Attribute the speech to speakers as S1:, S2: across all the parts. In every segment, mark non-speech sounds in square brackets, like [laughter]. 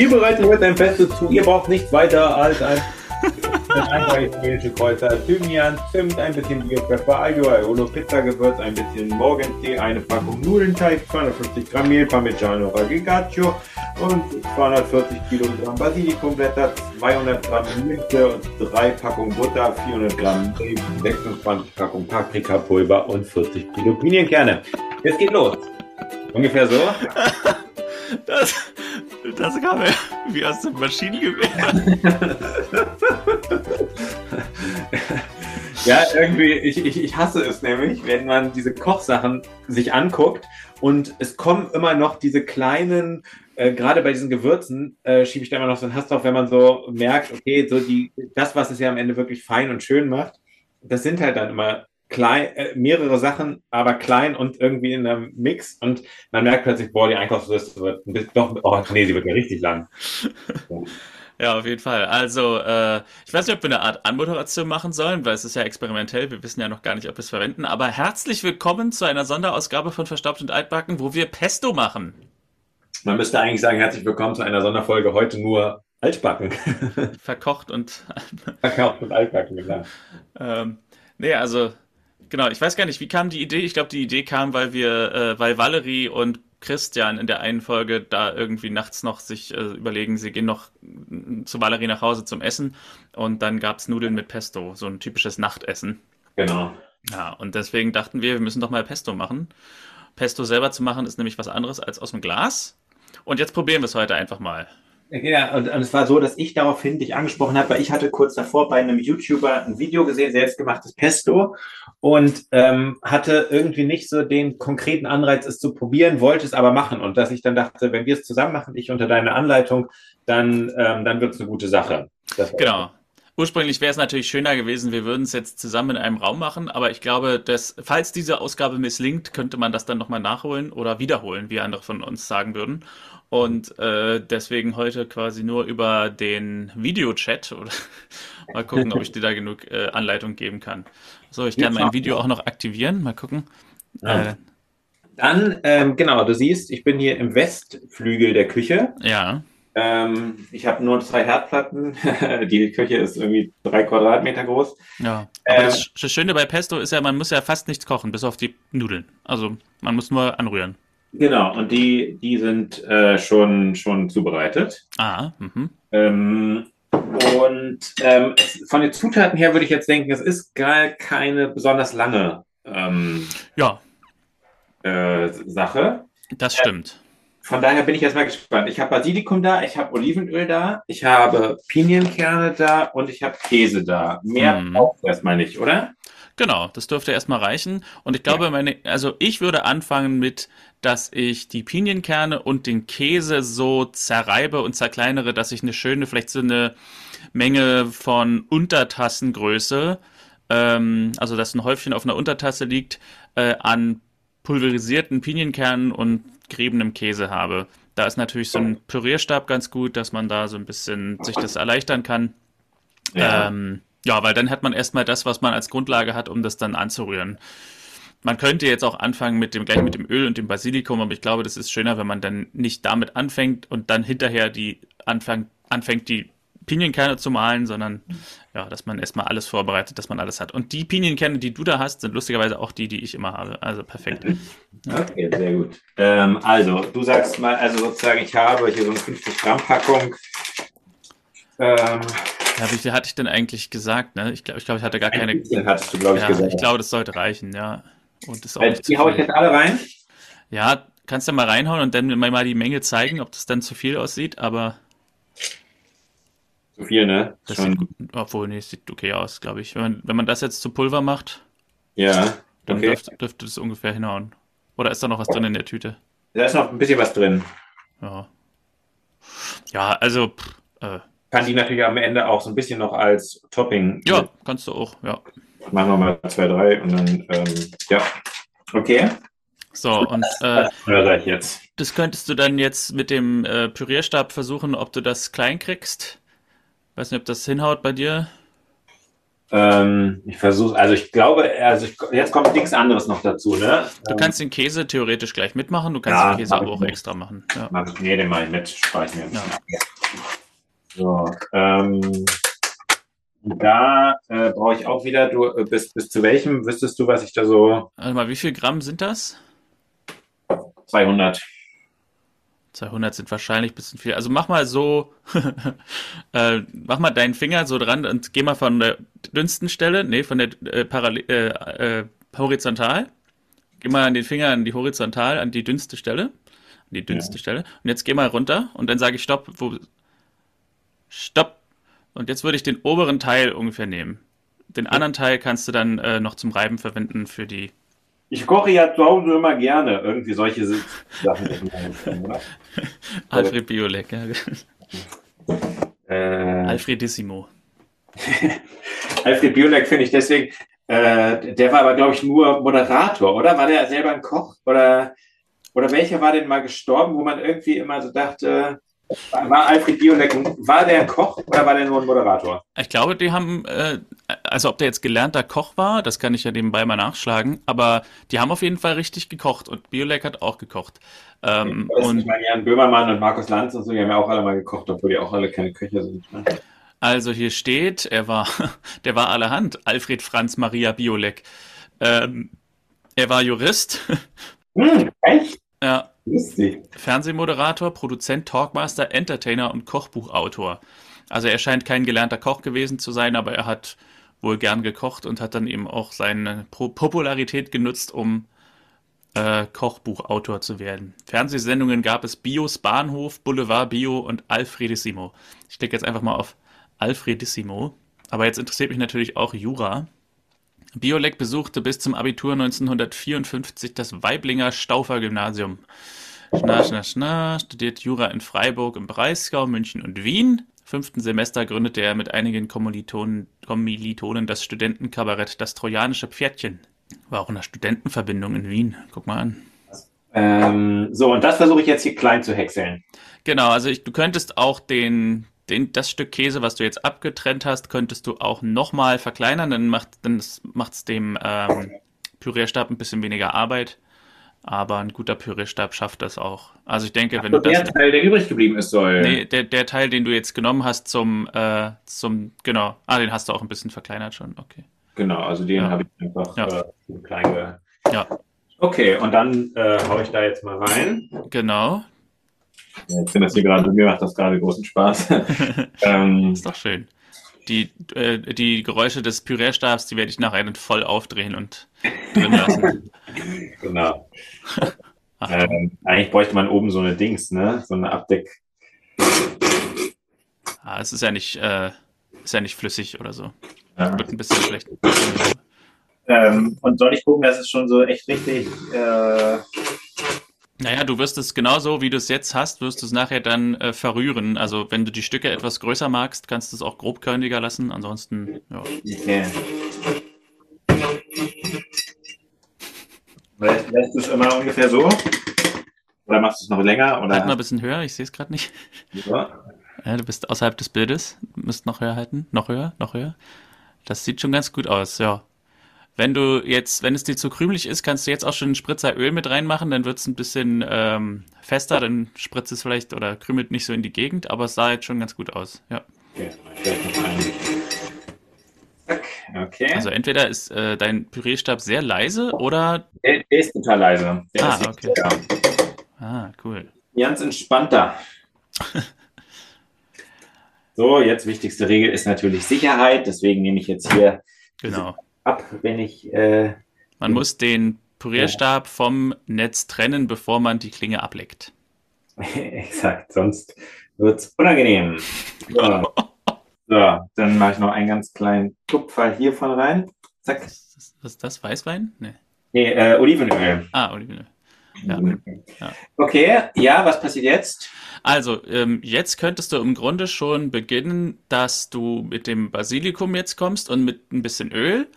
S1: Wir bereiten heute ein Pesto zu. Ihr braucht nichts weiter als ein Einfach italienische Kräuter, Thymian, Zimt, ein bisschen Biopfeffer, Aglio, Aiolo, Pizzagewürz, ein bisschen Morgentee, eine Packung Nudelteig, 250 Gramm Mehl, Parmigiano Reggiano und 240 Kilogramm Basilikumblätter, 200 Gramm Minze und 3 Packungen Butter, 400 Gramm Mehl, 26 Packungen Paprikapulver und 40 Kilo Pinienkerne. Jetzt geht los. Ungefähr so.
S2: Das, das kam ja wie aus dem Maschinengewehr. [laughs]
S1: ja, irgendwie, ich, ich, ich hasse es nämlich, wenn man diese Kochsachen sich anguckt und es kommen immer noch diese kleinen, äh, gerade bei diesen Gewürzen, äh, schiebe ich da immer noch so einen Hass drauf, wenn man so merkt, okay, so die, das, was es ja am Ende wirklich fein und schön macht, das sind halt dann immer klein, äh, mehrere Sachen, aber klein und irgendwie in einem Mix und man merkt plötzlich, boah, die Einkaufsliste wird ein bisschen, doch, oh nee, sie wird ja richtig lang. [laughs]
S2: Ja, auf jeden Fall. Also, äh, ich weiß nicht, ob wir eine Art Anmoderation machen sollen, weil es ist ja experimentell. Wir wissen ja noch gar nicht, ob wir es verwenden. Aber herzlich willkommen zu einer Sonderausgabe von Verstaubt und Altbacken, wo wir Pesto machen.
S1: Man müsste eigentlich sagen, herzlich willkommen zu einer Sonderfolge heute nur Altbacken.
S2: Verkocht und [laughs]
S1: Verkocht und Altbacken, genau.
S2: ähm, nee, also Genau, ich weiß gar nicht, wie kam die Idee? Ich glaube, die Idee kam, weil wir, äh, weil Valerie und Christian in der einen Folge da irgendwie nachts noch sich äh, überlegen, sie gehen noch zu Valerie nach Hause zum Essen und dann gab es Nudeln mit Pesto, so ein typisches Nachtessen.
S1: Genau.
S2: Ja, und deswegen dachten wir, wir müssen doch mal Pesto machen. Pesto selber zu machen ist nämlich was anderes als aus dem Glas. Und jetzt probieren wir es heute einfach mal.
S1: Ja, und, und, es war so, dass ich daraufhin dich angesprochen habe, weil ich hatte kurz davor bei einem YouTuber ein Video gesehen, selbstgemachtes Pesto und ähm, hatte irgendwie nicht so den konkreten Anreiz, es zu probieren, wollte es aber machen und dass ich dann dachte, wenn wir es zusammen machen, ich unter deiner Anleitung, dann, ähm, dann wird es eine gute Sache.
S2: Genau. Ursprünglich wäre es natürlich schöner gewesen, wir würden es jetzt zusammen in einem Raum machen, aber ich glaube, dass, falls diese Ausgabe misslingt, könnte man das dann nochmal nachholen oder wiederholen, wie andere von uns sagen würden. Und äh, deswegen heute quasi nur über den Videochat [laughs] oder mal gucken, ob ich dir da genug äh, Anleitung geben kann. So, ich kann mein Video auch noch aktivieren. Mal gucken.
S1: Ja. Äh, Dann, ähm, genau, du siehst, ich bin hier im Westflügel der Küche.
S2: Ja.
S1: Ähm, ich habe nur zwei Herdplatten. [laughs] Die Küche ist irgendwie drei Quadratmeter groß.
S2: Ja. Aber ähm, das, das Schöne bei Pesto ist ja, man muss ja fast nichts kochen, bis auf die Nudeln. Also man muss nur anrühren.
S1: Genau, und die, die sind äh, schon, schon zubereitet.
S2: Ah, mhm.
S1: Ähm, und ähm, von den Zutaten her würde ich jetzt denken, es ist gar keine besonders lange ähm,
S2: ja.
S1: äh, Sache.
S2: Das stimmt.
S1: Von daher bin ich jetzt mal gespannt. Ich habe Basilikum da, ich habe Olivenöl da, ich habe Pinienkerne da und ich habe Käse da. Mehr mm. braucht erstmal nicht, oder?
S2: Genau, das dürfte erstmal reichen. Und ich glaube, meine, also ich würde anfangen mit, dass ich die Pinienkerne und den Käse so zerreibe und zerkleinere, dass ich eine schöne, vielleicht so eine Menge von Untertassengröße, ähm, also dass ein Häufchen auf einer Untertasse liegt, äh, an pulverisierten Pinienkernen und geriebenem Käse habe. Da ist natürlich so ein Pürierstab ganz gut, dass man da so ein bisschen sich das erleichtern kann. Ja. Ähm, ja, weil dann hat man erstmal das, was man als Grundlage hat, um das dann anzurühren. Man könnte jetzt auch anfangen mit dem gleich mit dem Öl und dem Basilikum, aber ich glaube, das ist schöner, wenn man dann nicht damit anfängt und dann hinterher die anfang, anfängt, die Pinienkerne zu malen, sondern ja, dass man erstmal alles vorbereitet, dass man alles hat. Und die Pinienkerne, die du da hast, sind lustigerweise auch die, die ich immer habe. Also perfekt.
S1: Okay, sehr gut. Ähm, also, du sagst mal, also sozusagen, ich habe hier so eine 50 Gramm Packung.
S2: Ähm, ja, wie viel hatte ich denn eigentlich gesagt? Ne? Ich glaube, ich, glaub, ich hatte gar keine.
S1: Ein hattest du, glaube ich,
S2: ja,
S1: gesagt.
S2: Ich glaube, das sollte reichen, ja. Und das
S1: auch also, die haue ich jetzt alle rein?
S2: Ja, kannst du mal reinhauen und dann mal die Menge zeigen, ob das dann zu viel aussieht, aber.
S1: Zu viel, ne?
S2: Das Schon. sieht gut, obwohl, nee, sieht okay aus, glaube ich. Wenn man, wenn man das jetzt zu Pulver macht,
S1: ja,
S2: dann okay. dürfte, dürfte das ungefähr hinhauen. Oder ist da noch was drin in der Tüte?
S1: Da ist noch ein bisschen was drin.
S2: Ja. Ja, also. Pff, äh,
S1: kann die natürlich am Ende auch so ein bisschen noch als Topping.
S2: Ja, kannst du auch, ja.
S1: Machen wir mal zwei, drei und dann, ähm, ja. Okay.
S2: So, und äh,
S1: das, jetzt.
S2: das könntest du dann jetzt mit dem äh, Pürierstab versuchen, ob du das klein kriegst. Weiß nicht, ob das hinhaut bei dir.
S1: Ähm, ich versuche, also ich glaube, also ich, jetzt kommt nichts anderes noch dazu, ne?
S2: Du kannst den Käse theoretisch gleich mitmachen, du kannst
S1: Ja,
S2: den Käse aber auch
S1: mit.
S2: extra machen. Ja.
S1: Mach nee, den mache ich mit, spare ich mir.
S2: Ja.
S1: So, ähm, da äh, brauche ich auch wieder, du äh, bis, bis zu welchem wüsstest du, was ich da so
S2: Warte mal, wie viel Gramm sind das?
S1: 200.
S2: 200 sind wahrscheinlich ein bisschen viel. Also mach mal so, [laughs] äh, mach mal deinen Finger so dran und geh mal von der dünnsten Stelle, nee, von der äh, Parallel, äh, äh, horizontal. Geh mal an den Finger an die horizontal, an die dünnste Stelle. An die dünnste Stelle. Und jetzt geh mal runter und dann sage ich Stopp. Wo, Stopp. Und jetzt würde ich den oberen Teil ungefähr nehmen. Den anderen Teil kannst du dann äh, noch zum Reiben verwenden für die.
S1: Ich koche ja zu Hause immer gerne irgendwie solche Sachen. [laughs]
S2: Alfred Biolek, ja.
S1: Äh,
S2: Alfredissimo. [laughs]
S1: Alfred Biolek finde ich deswegen, äh, der war aber, glaube ich, nur Moderator, oder? War der selber ein Koch? Oder, oder welcher war denn mal gestorben, wo man irgendwie immer so dachte, war Alfred Biolek, war der ein Koch oder war der nur ein Moderator?
S2: Ich glaube, die haben, äh, also ob der jetzt gelernter Koch war, das kann ich ja nebenbei mal nachschlagen, aber die haben auf jeden Fall richtig gekocht und Biolek hat auch gekocht. Ähm,
S1: ich
S2: und
S1: meine, Jan Böhmermann und Markus Lanz und so, die haben ja auch alle mal gekocht, obwohl die auch alle keine Köche sind. Ne?
S2: also hier steht, er war, [laughs] der war allerhand, Alfred Franz Maria Biolek. Ähm, er war Jurist, [laughs]
S1: Hm, echt?
S2: ja,
S1: Lustig.
S2: Fernsehmoderator, Produzent, Talkmaster, Entertainer und Kochbuchautor. Also er scheint kein gelernter Koch gewesen zu sein, aber er hat wohl gern gekocht und hat dann eben auch seine Popularität genutzt, um äh, Kochbuchautor zu werden. Fernsehsendungen gab es Bios Bahnhof, Boulevard Bio und Alfredissimo. Ich klicke jetzt einfach mal auf Alfredissimo. Aber jetzt interessiert mich natürlich auch Jura. Biolek besuchte bis zum Abitur 1954 das Weiblinger Staufer Gymnasium. Schna, schna, schna, studiert Jura in Freiburg im Breisgau, München und Wien. Fünften Semester gründete er mit einigen Kommilitonen, Kommilitonen das Studentenkabarett Das Trojanische Pferdchen. War auch in der Studentenverbindung in Wien. Guck mal an.
S1: Ähm, so, und das versuche ich jetzt hier klein zu häckseln.
S2: Genau, also ich, du könntest auch den, den, das Stück Käse, was du jetzt abgetrennt hast, könntest du auch nochmal verkleinern. Dann macht dann macht's dem ähm, Pürierstab ein bisschen weniger Arbeit. Aber ein guter Pürierstab schafft das auch. Also ich denke, wenn du
S1: der
S2: das.
S1: Teil, der übrig geblieben ist, soll.
S2: Nee, der, der Teil, den du jetzt genommen hast zum, äh, zum, genau. Ah, den hast du auch ein bisschen verkleinert schon, okay.
S1: Genau, also den
S2: Ja.
S1: habe ich einfach
S2: Ja.
S1: äh, klein ge
S2: Ja,
S1: Okay, und dann äh, hau ich da jetzt mal rein.
S2: genau.
S1: Ich finde das hier gerade, mir macht das gerade großen Spaß. [laughs] ähm,
S2: Ist doch schön. Die, äh, die Geräusche des Pürierstabs, die werde ich nachher dann voll aufdrehen und drin lassen. [laughs]
S1: genau. Ähm, eigentlich bräuchte man oben so eine Dings, ne? So eine Abdeck.
S2: Ah, es ist ja nicht, äh, ist ja nicht flüssig oder so.
S1: Ja.
S2: Wird ein bisschen schlecht.
S1: Ähm, und soll ich gucken, dass es schon so echt richtig. Äh,
S2: Naja, du wirst es genauso, wie du es jetzt hast, wirst du es nachher dann äh, verrühren. Also wenn du die Stücke etwas größer magst, kannst du es auch grobkörniger lassen. Ansonsten, ja.
S1: okay. Lässt lässt du es immer ungefähr so? Oder machst du es noch länger? Oder?
S2: Halt mal ein bisschen höher, ich sehe es gerade nicht.
S1: Ja.
S2: Ja, du bist außerhalb des Bildes. Du müsst noch höher halten. Noch höher, noch höher. Das sieht schon ganz gut aus, ja. Wenn du jetzt, wenn es dir zu krümelig ist, kannst du jetzt auch schon einen Spritzer Öl mit reinmachen, dann wird es ein bisschen ähm, fester, dann spritzt es vielleicht oder krümelt nicht so in die Gegend, aber es sah jetzt schon ganz gut aus, ja.
S1: Okay.
S2: Also entweder ist äh, dein Pürierstab sehr leise oder,
S1: der, der ist total leise. Der
S2: Ah,
S1: ist
S2: okay.
S1: ja,
S2: ah, cool.
S1: ganz entspannter. [laughs] So, jetzt wichtigste Regel ist natürlich Sicherheit. Deswegen nehme ich jetzt hier
S2: Genau.
S1: Ab, wenn ich. Äh,
S2: Man muss den Pürierstab vom Netz trennen, bevor man die Klinge ableckt. [laughs]
S1: exakt, sonst wird es unangenehm. So. so, dann mache ich noch einen ganz kleinen Tupfer hiervon rein. Zack.
S2: Was ist was ist das? Weißwein? Nee.
S1: Nee, äh, Olivenöl.
S2: Ah, Olivenöl. Ja. Ja.
S1: Okay, ja, was passiert jetzt?
S2: Also, ähm, jetzt könntest du im Grunde schon beginnen, dass du mit dem Basilikum jetzt kommst und mit ein bisschen Öl.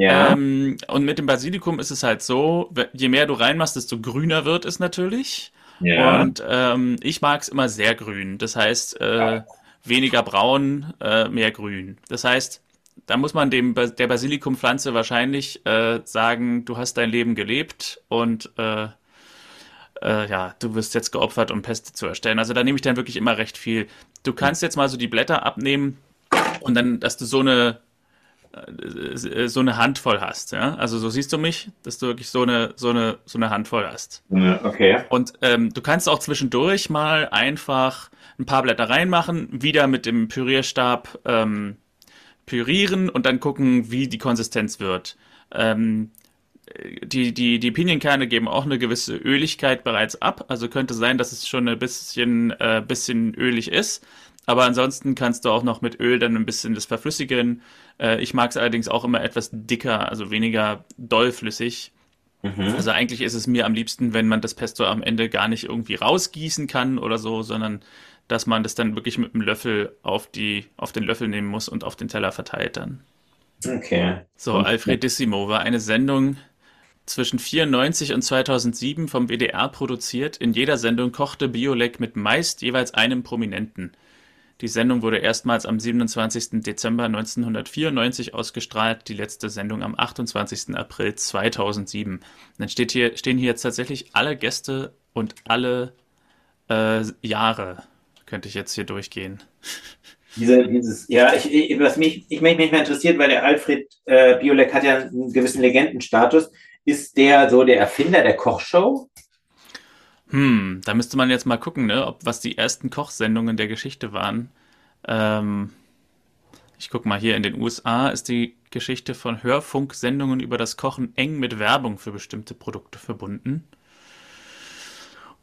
S1: Ja.
S2: Ähm, und mit dem Basilikum ist es halt so, je mehr du reinmachst, desto grüner wird es natürlich.
S1: ja.
S2: Und ähm, ich mag es immer sehr grün. Das heißt, äh, weniger braun, äh, mehr grün. Das heißt, da muss man dem der Basilikumpflanze wahrscheinlich äh, sagen, du hast dein Leben gelebt und äh, äh, ja, du wirst jetzt geopfert, um Peste zu erstellen. Also da nehme ich dann wirklich immer recht viel. Du kannst jetzt mal so die Blätter abnehmen und dann, dass du so eine so eine Handvoll hast, ja. Also so siehst du mich, dass du wirklich so eine so eine so eine Handvoll hast.
S1: Okay.
S2: Und ähm, du kannst auch zwischendurch mal einfach ein paar Blätter reinmachen, wieder mit dem Pürierstab ähm, pürieren und dann gucken, wie die Konsistenz wird. Ähm, die, die, die Pinienkerne geben auch eine gewisse Öligkeit bereits ab. Also könnte sein, dass es schon ein bisschen, äh, bisschen ölig ist. Aber ansonsten kannst du auch noch mit Öl dann ein bisschen das verflüssigen. Äh, ich mag es allerdings auch immer etwas dicker, also weniger dollflüssig. Mhm. Also eigentlich ist es mir am liebsten, wenn man das Pesto am Ende gar nicht irgendwie rausgießen kann oder so, sondern dass man das dann wirklich mit einem Löffel auf, die, auf den Löffel nehmen muss und auf den Teller verteilt dann.
S1: Okay.
S2: So, Alfredissimo war eine Sendung zwischen 94 und 2007 vom WDR produziert. In jeder Sendung kochte Biolek mit meist jeweils einem Prominenten. Die Sendung wurde erstmals am 27. Dezember 1994 ausgestrahlt, die letzte Sendung am 28. April 2007. Dann steht hier, stehen hier jetzt tatsächlich alle Gäste und alle äh, Jahre könnte ich jetzt hier durchgehen. [laughs]
S1: Diese, dieses, ja, ich, ich, was mich, ich mich manchmal interessiert, weil der Alfred äh, Biolek hat ja einen gewissen Legendenstatus. Ist der so der Erfinder der Kochshow?
S2: Hm, da müsste man jetzt mal gucken, ne, ob was die ersten Kochsendungen der Geschichte waren. Ähm, ich guck mal hier in den USA ist die Geschichte von Hörfunksendungen über das Kochen eng mit Werbung für bestimmte Produkte verbunden.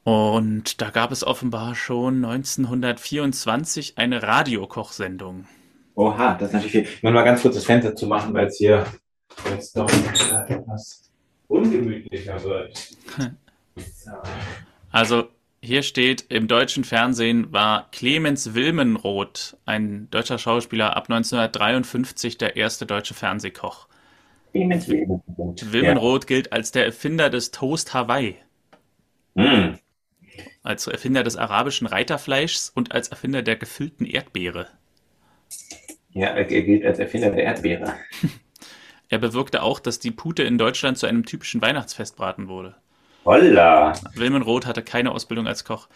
S2: Und da gab es offenbar schon 1924 eine Radiokochsendung.
S1: Oha, das ist natürlich viel. Ich muss mal ganz kurz das Fenster zu machen, weil es hier jetzt doch etwas ungemütlicher wird. [laughs]
S2: Also hier steht, im deutschen Fernsehen war Clemens Wilmenroth, ein deutscher Schauspieler, ab 1953 der erste deutsche Fernsehkoch. Clemens Wilmenroth. Wilmenroth ja. gilt als der Erfinder des Toast Hawaii. Mm als Erfinder des arabischen Reiterfleischs und als Erfinder der gefüllten Erdbeere.
S1: Ja, er gilt als Erfinder der Erdbeere. [laughs]
S2: er bewirkte auch, dass die Pute in Deutschland zu einem typischen Weihnachtsfestbraten wurde.
S1: Holla!
S2: Wilmen Roth hatte keine Ausbildung als Koch.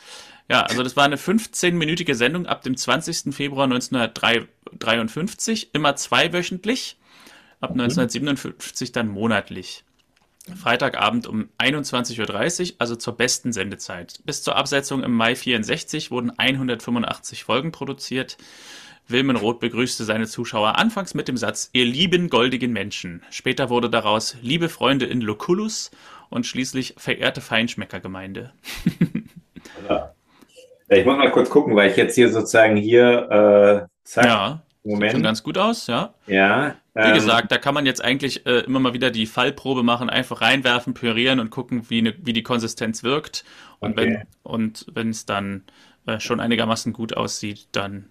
S2: Ja, also das war eine 15-minütige Sendung ab dem 20. Februar 1953, immer zweiwöchentlich, ab 1957 mhm. dann monatlich. Freitagabend um 21.30 Uhr, also zur besten Sendezeit. Bis zur Absetzung im Mai 64 wurden 185 Folgen produziert. Wilmen Roth begrüßte seine Zuschauer anfangs mit dem Satz Ihr lieben goldigen Menschen. Später wurde daraus Liebe Freunde in Lucullus und schließlich verehrte Feinschmeckergemeinde. [laughs]
S1: ich muss mal kurz gucken, weil ich jetzt hier sozusagen hier
S2: äh, zack, ja, Moment. Sieht ganz gut aus, ja.
S1: Ja.
S2: Wie ähm, gesagt, da kann man jetzt eigentlich äh, immer mal wieder die Fallprobe machen, einfach reinwerfen, pürieren und gucken, wie, ne, wie die Konsistenz wirkt. Und okay. wenn es dann äh, schon einigermaßen gut aussieht, dann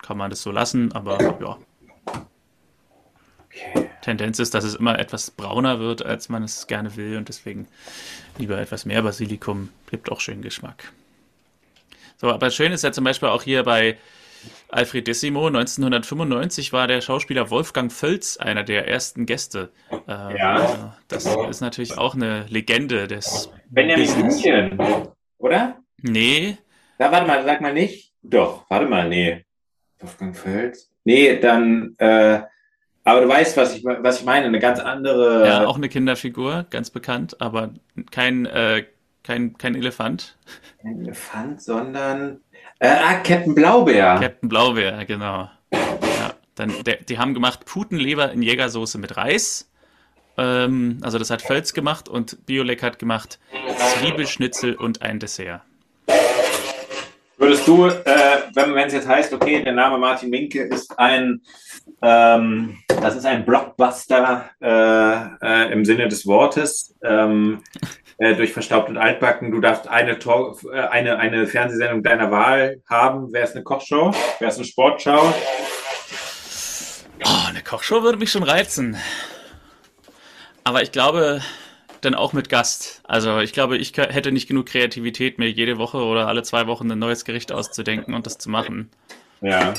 S2: kann man das so lassen. Aber ja. Okay. Tendenz ist, dass es immer etwas brauner wird, als man es gerne will und deswegen lieber etwas mehr Basilikum. Gibt auch schön Geschmack. So, aber schön ist ja zum Beispiel auch hier bei Alfredissimo. 1995 war der Schauspieler Wolfgang Völz einer der ersten Gäste.
S1: Äh, ja.
S2: Das ist natürlich auch eine Legende des.
S1: Benjamin Blümchen, oder?
S2: Nee.
S1: Da, warte mal, sag mal nicht. Doch, warte mal, nee. Wolfgang Völz? Nee, dann, äh, aber du weißt, was ich, was ich meine, eine ganz andere.
S2: Ja, auch eine Kinderfigur, ganz bekannt, aber kein, äh, kein, kein Elefant.
S1: Kein Elefant, sondern äh, ah, Captain Blaubeer.
S2: Captain Blaubeer, genau. Ja, dann, der, die haben gemacht Putenleber in Jägersoße mit Reis. Ähm, also das hat Völz gemacht und Biolek hat gemacht Zwiebelschnitzel und ein Dessert.
S1: Würdest du, äh, wenn es jetzt heißt, okay, der Name Martin Minke ist ein, ähm, das ist ein Blockbuster äh, äh, im Sinne des Wortes, ähm, äh, durch Verstaubt und Altbacken. Du darfst eine, Talk, äh, eine, eine Fernsehsendung deiner Wahl haben. Wäre es eine Kochshow? Wäre es eine Sportschau?
S2: Oh, eine Kochshow würde mich schon reizen. Aber ich glaube, dann auch mit Gast. Also ich glaube, ich hätte nicht genug Kreativität, mir jede Woche oder alle zwei Wochen ein neues Gericht auszudenken und das zu machen.
S1: Ja.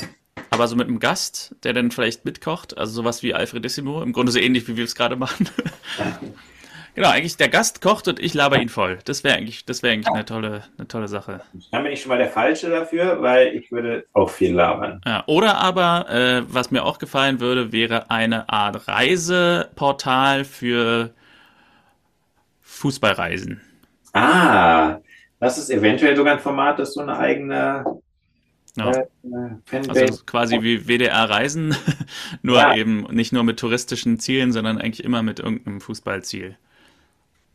S2: aber so mit einem Gast, der dann vielleicht mitkocht, also sowas wie Alfredissimo, im Grunde so ähnlich, wie wir es gerade machen. [laughs] genau, eigentlich der Gast kocht und ich laber ihn voll. Das wäre eigentlich, das wäre eigentlich eine tolle, eine tolle Sache.
S1: Dann bin ich schon mal der Falsche dafür, weil ich würde auch viel labern.
S2: Ja, oder aber, äh, was mir auch gefallen würde, wäre eine Art Reiseportal für Fußballreisen.
S1: Ah, das ist eventuell sogar ein Format, das so eine eigene
S2: ja. Äh, also quasi wie WDR Reisen, [laughs] nur ja. eben nicht nur mit touristischen Zielen, sondern eigentlich immer mit irgendeinem Fußballziel.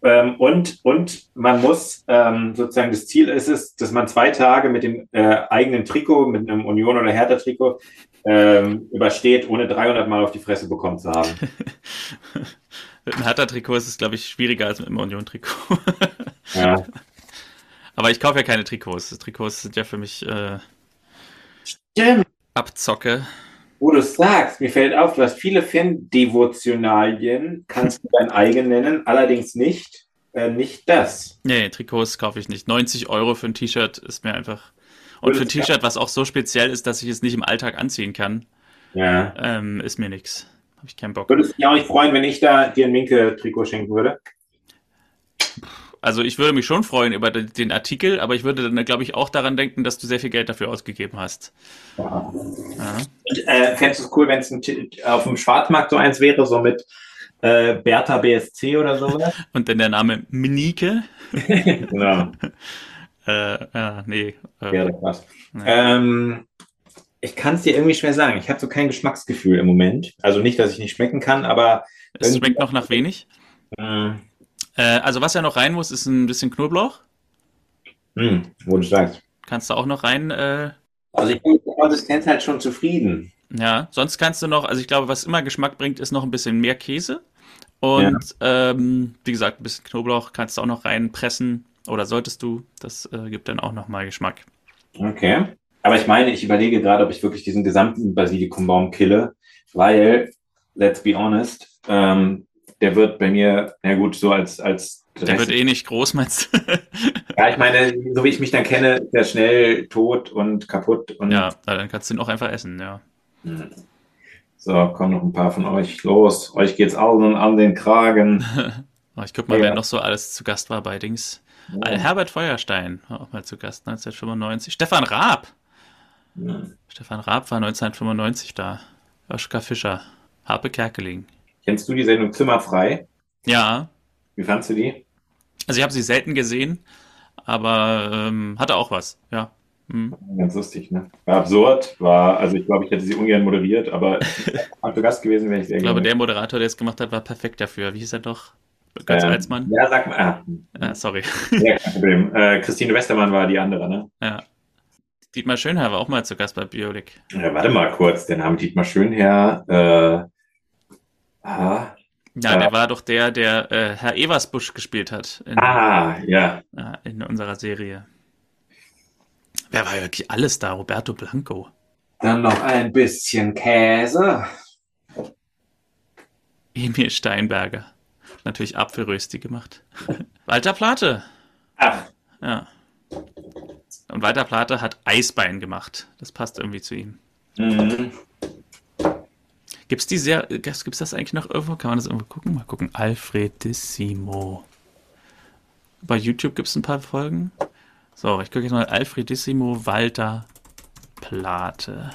S1: Ähm, und, und man muss ähm, sozusagen, das Ziel ist es, dass man zwei Tage mit dem äh, eigenen Trikot, mit einem Union- oder Hertha-Trikot ähm, übersteht, ohne 300 Mal auf die Fresse bekommen zu haben. [laughs]
S2: mit einem Hertha-Trikot ist es, glaube ich, schwieriger als mit einem Union-Trikot. [laughs] ja. Aber ich kaufe ja keine Trikots. Trikots sind ja für mich äh, Stimmt. Abzocke.
S1: Wo du sagst, mir fällt auf, du hast viele Fan-Devotionalien, kannst du dein eigen nennen, allerdings nicht, äh, nicht das.
S2: Nee, Trikots kaufe ich nicht. 90 Euro für ein T-Shirt ist mir einfach. Und für ein T-Shirt, was auch so speziell ist, dass ich es nicht im Alltag anziehen kann, ja. ähm, ist mir nichts. Habe ich keinen Bock.
S1: Würdest du dich auch nicht freuen, wenn ich da dir ein Minke-Trikot schenken würde?
S2: Also ich würde mich schon freuen über den Artikel, aber ich würde dann, glaube ich, auch daran denken, dass du sehr viel Geld dafür ausgegeben hast.
S1: Ja. ja. Und, äh, fändest du es cool, wenn es auf dem Schwarzmarkt so eins wäre, so mit äh, Bertha BSC oder sowas? [laughs]
S2: Und dann der Name Minike? [laughs] genau. [laughs] äh, ja, nee. Äh,
S1: Wäre krass. Nee. Ähm, ich kann es dir irgendwie schwer sagen. Ich habe so kein Geschmacksgefühl im Moment. Also nicht, dass ich nicht schmecken kann, aber.
S2: Es schmeckt noch nach wenig? Äh, äh, also was ja noch rein muss, ist ein bisschen Knoblauch.
S1: Hm, wo du sagst.
S2: Kannst du auch noch rein. Äh...
S1: Also ich bin mit der Konsistenz halt schon zufrieden.
S2: Ja, sonst kannst du noch, also ich glaube, was immer Geschmack bringt, ist noch ein bisschen mehr Käse. Und ja. ähm, wie gesagt, ein bisschen Knoblauch kannst du auch noch reinpressen. Oder solltest du. Das äh, gibt dann auch nochmal Geschmack.
S1: Okay. Aber ich meine, ich überlege gerade, ob ich wirklich diesen gesamten Basilikumbaum kille, weil, let's be honest, ähm, der wird bei mir, na gut, so als, als
S2: der wird eh nicht groß, meinst du? [laughs]
S1: ja, ich meine, so wie ich mich dann kenne, ist er schnell tot und kaputt. Und
S2: ja, dann kannst du ihn auch einfach essen, ja. Hm.
S1: So, kommen noch ein paar von euch los. Euch geht's allen an den Kragen. [laughs]
S2: oh, ich guck mal, ja. wer noch so alles zu Gast war bei Dings. Ja. Herbert Feuerstein war auch mal zu Gast 1995. Stefan Raab. Ja. Stefan Raab war 1995 da. Joschka Fischer. Harpe Kerkeling.
S1: Kennst du die Sendung Zimmerfrei?
S2: Ja.
S1: Wie fandst du die?
S2: Also ich habe sie selten gesehen, aber ähm, hatte auch was, ja.
S1: Hm. Ganz lustig, ne? War absurd, war, also ich glaube, ich hätte sie ungern moderiert, aber [laughs] zu Gast gewesen wäre ich
S2: sehr Ich glaube, der Moderator, der es gemacht hat, war perfekt dafür. Wie hieß er doch? Ganz ähm, Alsmann?
S1: Ja, sag mal. Ah.
S2: Ja, sorry.
S1: Ja, kein Problem. Äh, Christine Westermann war die andere, ne?
S2: Ja. Dietmar Schönherr war auch mal zu Gast bei Biolik.
S1: Ja, warte mal kurz, den Namen Dietmar Schönherr, äh,
S2: Aha. Ja, der war doch der, der äh, Herr Eversbusch gespielt hat.
S1: In, ah, ja.
S2: In unserer Serie. Wer war wirklich alles da? Roberto Blanco.
S1: Dann noch ein bisschen Käse.
S2: Emil Steinberger. Natürlich Apfelrösti gemacht. [laughs] Walter Plate.
S1: Ach.
S2: Ja. Und Walter Plate hat Eisbein gemacht. Das passt irgendwie zu ihm. Mhm. Gibt's die sehr, gibt's das eigentlich noch irgendwo? Kann man das irgendwo gucken? Mal gucken. Alfredissimo. Bei YouTube gibt es ein paar Folgen. So, ich gucke jetzt mal Alfredissimo Walter Plate.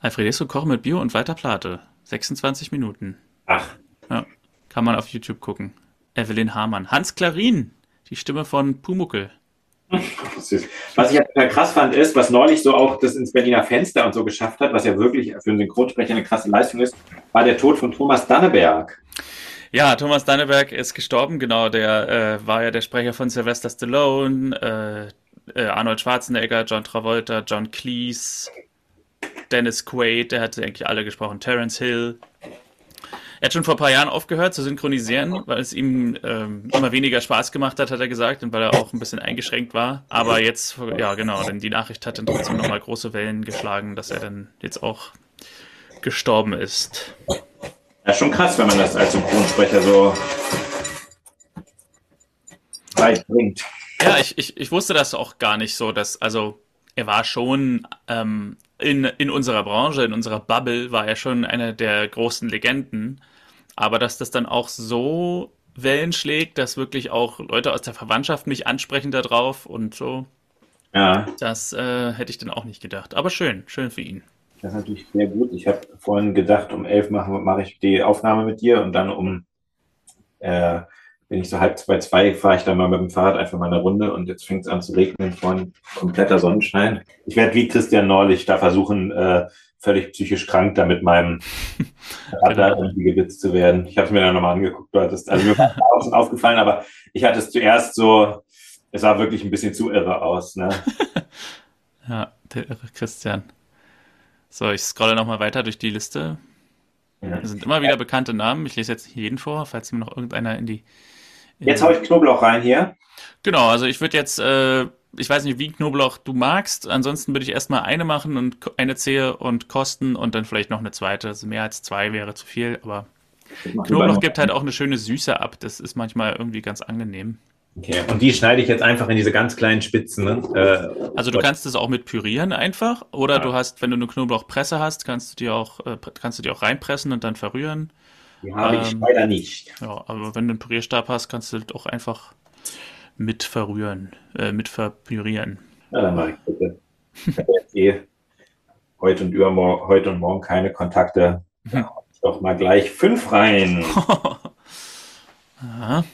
S2: Alfredissimo Kochen mit Bio und Walter Plate. 26 Minuten.
S1: Ach.
S2: Ja, kann man auf YouTube gucken. Evelyn Hamann. Hans Klarin, die Stimme von Pumuckel.
S1: Was ich ja krass fand, ist, was neulich so auch das ins Berliner Fenster und so geschafft hat, was ja wirklich für einen Synchronsprecher eine krasse Leistung ist, war der Tod von Thomas Danneberg.
S2: Ja, Thomas Danneberg ist gestorben, genau. Der äh, war ja der Sprecher von Sylvester Stallone, äh, äh, Arnold Schwarzenegger, John Travolta, John Cleese, Dennis Quaid, der hat eigentlich alle gesprochen, Terence Hill. Er hat schon vor ein paar Jahren aufgehört zu synchronisieren, weil es ihm ähm, immer weniger Spaß gemacht hat, hat er gesagt, und weil er auch ein bisschen eingeschränkt war. Aber jetzt, ja genau, denn die Nachricht hat dann trotzdem nochmal große Wellen geschlagen, dass er dann jetzt auch gestorben ist.
S1: Ja, schon krass, wenn man das als Synchronsprecher so weit bringt.
S2: Ja, ich, ich, ich wusste das auch gar nicht so, dass, also er war schon ähm, in, in unserer Branche, in unserer Bubble, war er schon einer der großen Legenden. Aber dass das dann auch so Wellen schlägt, dass wirklich auch Leute aus der Verwandtschaft mich ansprechen darauf und so. Ja. Das äh, hätte ich dann auch nicht gedacht. Aber schön, schön für ihn.
S1: Das ist natürlich sehr gut. Ich habe vorhin gedacht, um elf mache, mache ich die Aufnahme mit dir und dann um, äh, bin ich so halb zwei, zwei, fahre ich dann mal mit dem Fahrrad einfach mal eine Runde und jetzt fängt es an zu regnen, vorhin kompletter Sonnenschein. Ich werde wie Christian neulich da versuchen, äh, völlig psychisch krank da mit meinem [laughs] Radar genau. irgendwie gewitzt zu werden. Ich habe es mir dann nochmal angeguckt, du hattest, also mir [laughs] es aufgefallen, aber ich hatte es zuerst so, es sah wirklich ein bisschen zu irre aus. Ne? [laughs]
S2: ja, der irre Christian. So, ich scrolle nochmal weiter durch die Liste. Das sind immer wieder bekannte Namen. Ich lese jetzt jeden vor, falls mir noch irgendeiner in die.
S1: Jetzt haue ich Knoblauch rein hier.
S2: Genau, also ich würde jetzt äh, ich weiß nicht, wie Knoblauch du magst. Ansonsten würde ich erstmal eine machen und eine Zehe und kosten und dann vielleicht noch eine zweite. Also mehr als zwei wäre zu viel, aber Knoblauch gibt halt auch eine schöne Süße ab. Das ist manchmal irgendwie ganz angenehm.
S1: Okay, und die schneide ich jetzt einfach in diese ganz kleinen Spitzen. Ne?
S2: Äh, also du kannst es auch mit pürieren einfach, oder ja. du hast, wenn du eine Knoblauchpresse hast, kannst du die auch, äh, kannst du die auch reinpressen und dann verrühren.
S1: Die habe ähm, ich leider nicht.
S2: Ja, aber wenn du einen Pürierstab hast, kannst du auch einfach mit verrühren, äh, mit verpürieren.
S1: Ja, dann mache ich bitte. Ich habe jetzt eh heute und übermorgen, heute und morgen keine Kontakte. Hm. Doch mal gleich fünf rein. [laughs]
S2: Aha.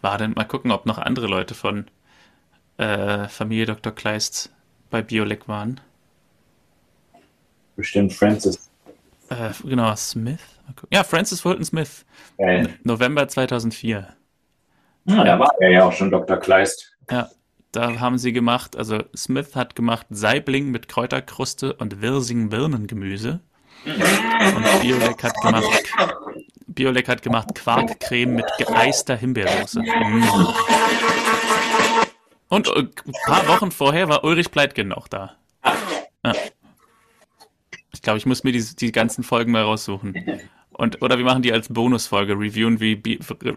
S2: Warte, mal gucken, ob noch andere Leute von äh, Familie Dr. Kleist bei Biolek waren.
S1: Bestimmt Francis.
S2: Äh, genau, Smith. Ja, Francis Fulton Smith. Geil. November 2004.
S1: Ja, da war er ja auch schon Dr. Kleist.
S2: Ja, da haben sie gemacht, also Smith hat gemacht Saibling mit Kräuterkruste und Wirsing-Birnengemüse. Und Biolek hat gemacht, Biolek hat gemacht Quarkcreme mit geeister Himbeersoße. Mm. Und äh, ein paar Wochen vorher war Ulrich Pleitgen noch da. Ja. Ich glaube, ich muss mir die, die ganzen Folgen mal raussuchen. Und, oder wir machen die als Bonusfolge, reviewen wir,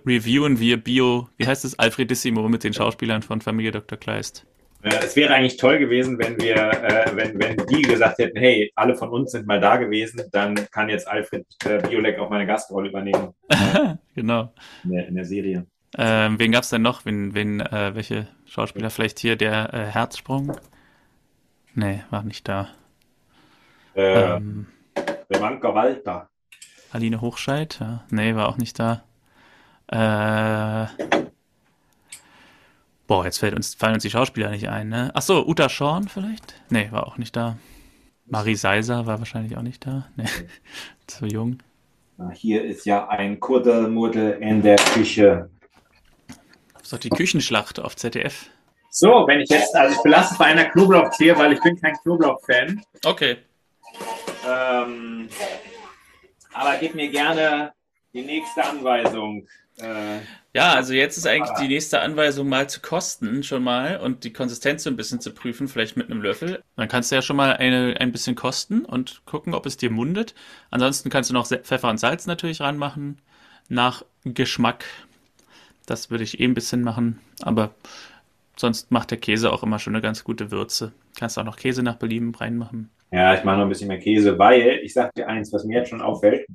S2: reviewen wir Bio, wie heißt es, Alfredissimo mit den Schauspielern von Familie Dr. Kleist.
S1: Es wäre eigentlich toll gewesen, wenn wir, äh, wenn, wenn die gesagt hätten, hey, alle von uns sind mal da gewesen, dann kann jetzt Alfred äh, Biolek auch meine Gastrolle übernehmen. [laughs]
S2: genau.
S1: In der, in der Serie.
S2: Ähm, wen gab es denn noch? Wen, wen, äh, welche Schauspieler? Vielleicht hier der äh, Herzsprung? Nee, war nicht da.
S1: Äh, ähm, der Manka Walter.
S2: Aline Hochscheid? Ja. Nee, war auch nicht da. Äh, boah, jetzt fällt uns, fallen uns die Schauspieler nicht ein, ne? Achso, Uta Schorn vielleicht? Nee, war auch nicht da. Marie Seiser war wahrscheinlich auch nicht da. Nee, [laughs] zu jung.
S1: Hier ist ja ein Kuddelmuddel in der Küche.
S2: Das ist doch die Küchenschlacht auf ZDF.
S1: So, wenn ich jetzt, also ich belasse es bei einer Knoblauchzehe, weil ich bin kein Knoblauch-Fan.
S2: Okay.
S1: Ähm, aber gib mir gerne die nächste Anweisung.
S2: Äh, ja, also jetzt ist eigentlich die nächste Anweisung mal zu kosten schon mal und die Konsistenz so ein bisschen zu prüfen, vielleicht mit einem Löffel. Dann kannst du ja schon mal eine, ein bisschen kosten und gucken, ob es dir mundet. Ansonsten kannst du noch Pfeffer und Salz natürlich ranmachen, nach Geschmack. Das würde ich eh ein bisschen machen, aber sonst macht der Käse auch immer schon eine ganz gute Würze. Kannst auch noch Käse nach Belieben reinmachen.
S1: Ja, ich mache noch ein bisschen mehr Käse, weil ich sage dir eins, was mir jetzt schon auffällt.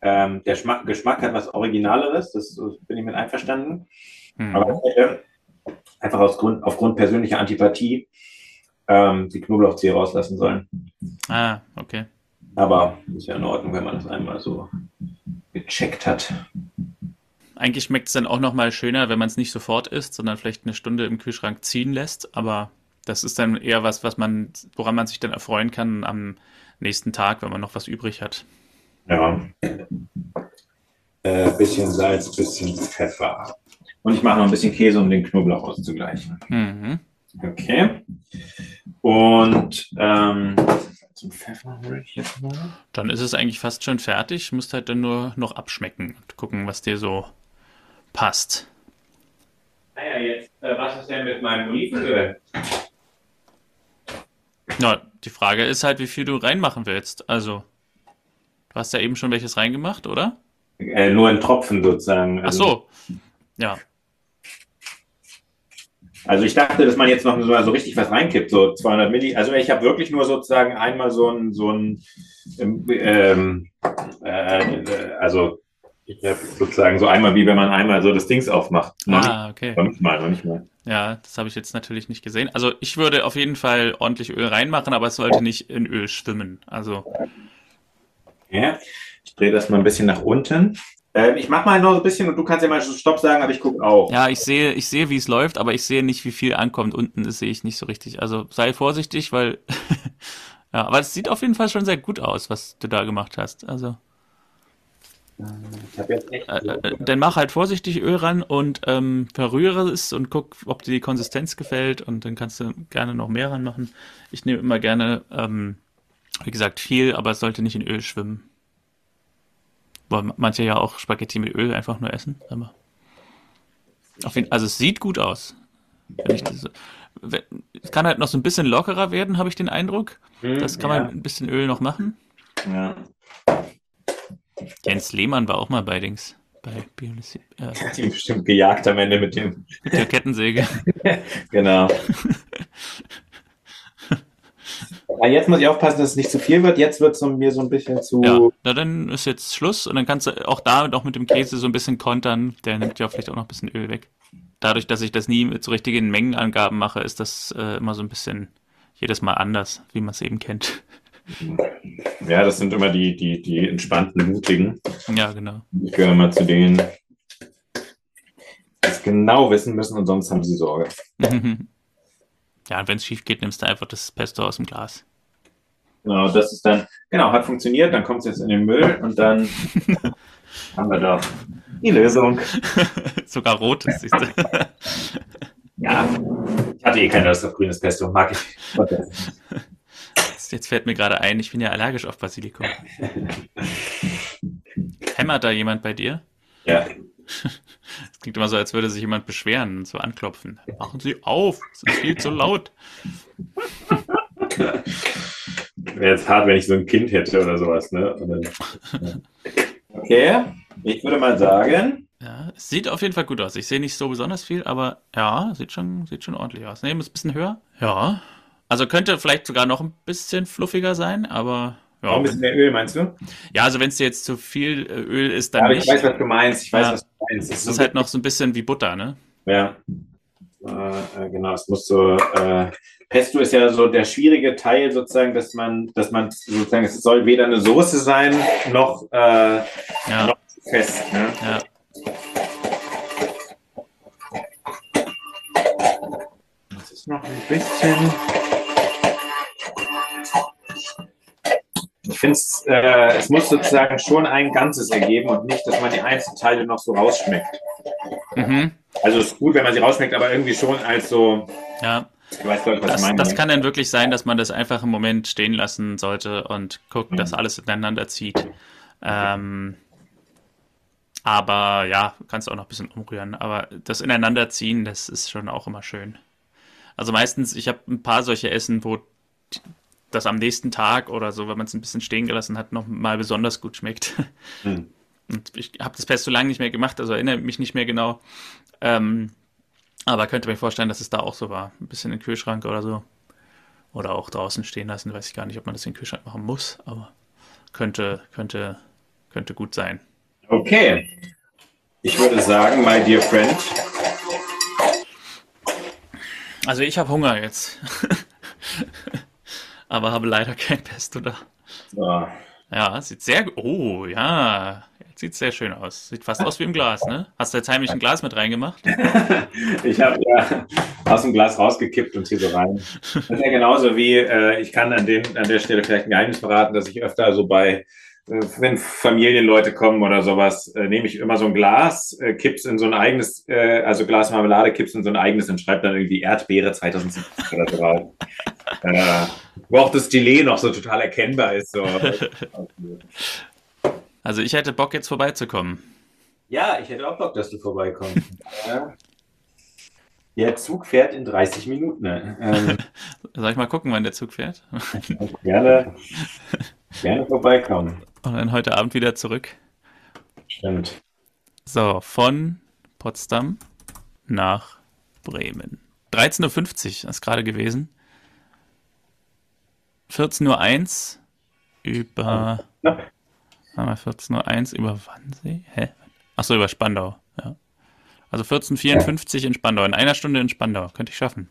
S1: Ähm, der Schmack, Geschmack hat was Originaleres, das, bin ich mit einverstanden. Mhm. Aber ich hätte einfach aus Grund, aufgrund persönlicher Antipathie ähm, die Knoblauchzehe rauslassen sollen.
S2: Ah, okay.
S1: Aber ist ja in Ordnung, wenn man das einmal so gecheckt hat.
S2: Eigentlich schmeckt es dann auch nochmal schöner, wenn man es nicht sofort isst, sondern vielleicht eine Stunde im Kühlschrank ziehen lässt. Aber das ist dann eher was, was man, woran man sich dann erfreuen kann am nächsten Tag, wenn man noch was übrig hat.
S1: Ja. Äh, bisschen Salz, bisschen Pfeffer. Und ich mache noch ein bisschen Käse, um den Knoblauch auszugleichen. Mhm. Okay. Und ähm,
S2: zum Pfeffer hole ich jetzt mal. Dann ist es eigentlich fast schon fertig. Du musst halt dann nur noch abschmecken und gucken, was dir so passt.
S1: Naja, jetzt, äh, was ist denn mit meinem Olivenöl?
S2: Na, die Frage ist halt, wie viel du reinmachen willst. Also, du hast ja eben schon welches reingemacht, oder?
S1: Äh, nur ein Tropfen sozusagen.
S2: Ach so. Ja.
S1: Also ich dachte, dass man jetzt noch so, so richtig was reinkippt, so 200 Milli. Also ich habe wirklich nur sozusagen einmal so ein, so ein ähm, äh, also habe sozusagen so einmal wie wenn man einmal so das Dings aufmacht.
S2: ah, okay.
S1: Noch nicht mal, noch nicht mal.
S2: Ja, das habe ich jetzt natürlich nicht gesehen. Also ich würde auf jeden Fall ordentlich Öl reinmachen, aber es sollte nicht in Öl schwimmen. Also.
S1: Ja, ich drehe das mal ein bisschen nach unten. Ähm, ich mache mal noch ein bisschen und du kannst ja mal Stopp sagen, aber ich gucke auch.
S2: Ja, ich sehe, ich sehe, wie es läuft, aber ich sehe nicht, wie viel ankommt. Unten sehe ich nicht so richtig. Also sei vorsichtig, weil [laughs] ja, aber es sieht auf jeden Fall schon sehr gut aus, was du da gemacht hast. Also. Ich habe jetzt echt. Äh, äh, dann mach halt vorsichtig Öl ran und ähm, verrühre es und guck, ob dir die Konsistenz gefällt und dann kannst du gerne noch mehr ranmachen. Ich nehme immer gerne, ähm, wie gesagt, viel, aber es sollte nicht in Öl schwimmen. Weil manche ja auch Spaghetti mit Öl einfach nur essen. Aber jeden, also es sieht gut aus. Das, es kann halt noch so ein bisschen lockerer werden, habe ich den Eindruck. Hm, das kann ja. man ein bisschen Öl noch machen. Ja. Jens Lehmann war auch mal bei Dings. Bei
S1: Biolis. Äh, [laughs] Hat ihn bestimmt gejagt am Ende mit dem.
S2: Mit der Kettensäge. [laughs]
S1: genau. Aber jetzt muss ich aufpassen, dass es nicht zu viel wird. Jetzt wird es mir so ein bisschen zu.
S2: Ja, na, dann ist jetzt Schluss und dann kannst du auch da auch mit dem Käse so ein bisschen kontern. Der nimmt ja vielleicht auch noch ein bisschen Öl weg. Dadurch, dass ich das nie mit so richtigen Mengenangaben mache, ist das äh, immer so ein bisschen jedes Mal anders, wie man es eben kennt.
S1: Ja, das sind immer die, die, die entspannten, mutigen.
S2: Ja, genau.
S1: Ich gehöre mal zu denen, die es genau wissen müssen und sonst haben sie Sorge. [laughs]
S2: Ja, und wenn es schief geht, nimmst du einfach das Pesto aus dem Glas.
S1: Genau, das ist dann, genau, hat funktioniert, dann kommt es jetzt in den Müll und dann [laughs] haben wir doch die Lösung. [laughs]
S2: Sogar rot ist siehst du.
S1: ja, ich hatte eh keine Lust auf grünes Pesto, mag ich.
S2: Jetzt fällt mir gerade ein, ich bin ja allergisch auf Basilikum. [laughs] Hämmert da jemand bei dir?
S1: Ja. [laughs]
S2: Es klingt immer so, als würde sich jemand beschweren und so anklopfen. Machen Sie auf, es ist viel zu laut. [laughs]
S1: Wäre jetzt hart, wenn ich so ein Kind hätte oder sowas, ne? Dann, okay, ich würde mal sagen.
S2: Ja, es sieht auf jeden Fall gut aus. Ich sehe nicht so besonders viel, aber ja, sieht schon, sieht schon ordentlich aus. Nehmen wir es ein bisschen höher. Ja. Also könnte vielleicht sogar noch ein bisschen fluffiger sein, aber
S1: ja. Auch ein bisschen mehr Öl, meinst du?
S2: Ja, also wenn es jetzt zu viel äh, Öl ist, dann
S1: ja,
S2: nicht.
S1: Ich weiß, was du meinst. Ich weiß,
S2: ja.
S1: was du meinst.
S2: Es ist, halt noch so ein bisschen wie Butter, ne?
S1: Ja. Äh, äh, genau, es muss so. Äh, Pesto ist ja so der schwierige Teil sozusagen, dass man, dass man sozusagen, es soll weder eine Soße sein noch, äh, ja. noch fest. Ne?
S2: Ja.
S1: Das ist noch ein bisschen. Ich finde, äh, es muss sozusagen schon ein Ganzes ergeben und nicht, dass man die einzelnen Teile noch so rausschmeckt. Mhm. Also es ist gut, wenn man sie rausschmeckt, aber irgendwie schon als so.
S2: Ja.
S1: Ich weiß gar nicht, was
S2: das,
S1: ich meine.
S2: das kann dann wirklich sein, dass man das einfach im Moment stehen lassen sollte und guckt, mhm. dass alles ineinander zieht. Ähm, aber ja, kannst auch noch ein bisschen umrühren. Aber das Ineinanderziehen, das ist schon auch immer schön. Also meistens, ich habe ein paar solche Essen, wo das am nächsten Tag oder so, wenn man es ein bisschen stehen gelassen hat, noch mal besonders gut schmeckt. [laughs] Hm. Und ich habe das Pesto lange nicht mehr gemacht, also erinnere mich nicht mehr genau. Ähm, aber könnte mir vorstellen, dass es da auch so war. Ein bisschen in den Kühlschrank oder so. Oder auch draußen stehen lassen. Weiß ich gar nicht, ob man das in den Kühlschrank machen muss, aber könnte, könnte, könnte gut sein.
S1: Okay. Ich würde sagen, my dear friend.
S2: Also ich habe Hunger jetzt. [laughs] aber habe leider kein Pesto da.
S1: Ja.
S2: Ja, sieht sehr, oh ja, sieht sehr schön aus. Sieht fast aus wie im Glas, ne? Hast du jetzt heimlich ein Glas mit reingemacht? [laughs]
S1: ich habe ja aus dem Glas rausgekippt und hier so rein. Das ist ja genauso wie, äh, ich kann an, den, an der Stelle vielleicht ein Geheimnis verraten, dass ich öfter so bei wenn Familienleute kommen oder sowas, äh, nehme ich immer so ein Glas, äh, kipp's in so ein eigenes, äh, also Glas Marmelade, kipp's in so ein eigenes und schreibe dann irgendwie Erdbeere 2017 oder so rein. [laughs] äh, wo auch das Delay noch so total erkennbar ist. So. [laughs]
S2: Also ich hätte Bock, jetzt vorbeizukommen.
S1: Ja, ich hätte auch Bock, dass du vorbeikommst. Der Zug fährt in 30 Minuten. Ähm, [laughs]
S2: Soll ich mal gucken, wann der Zug fährt?
S1: gerne, gerne vorbeikommen.
S2: Und dann heute Abend wieder zurück.
S1: Stimmt.
S2: So, von Potsdam nach Bremen. 13.50 Uhr ist gerade gewesen. 14.01 Uhr über. Ja. Haben wir 14.01 Uhr über Wannsee? Hä? Achso, über Spandau. Ja. Also 14.54 Uhr in Spandau. In einer Stunde in Spandau. Könnte ich schaffen.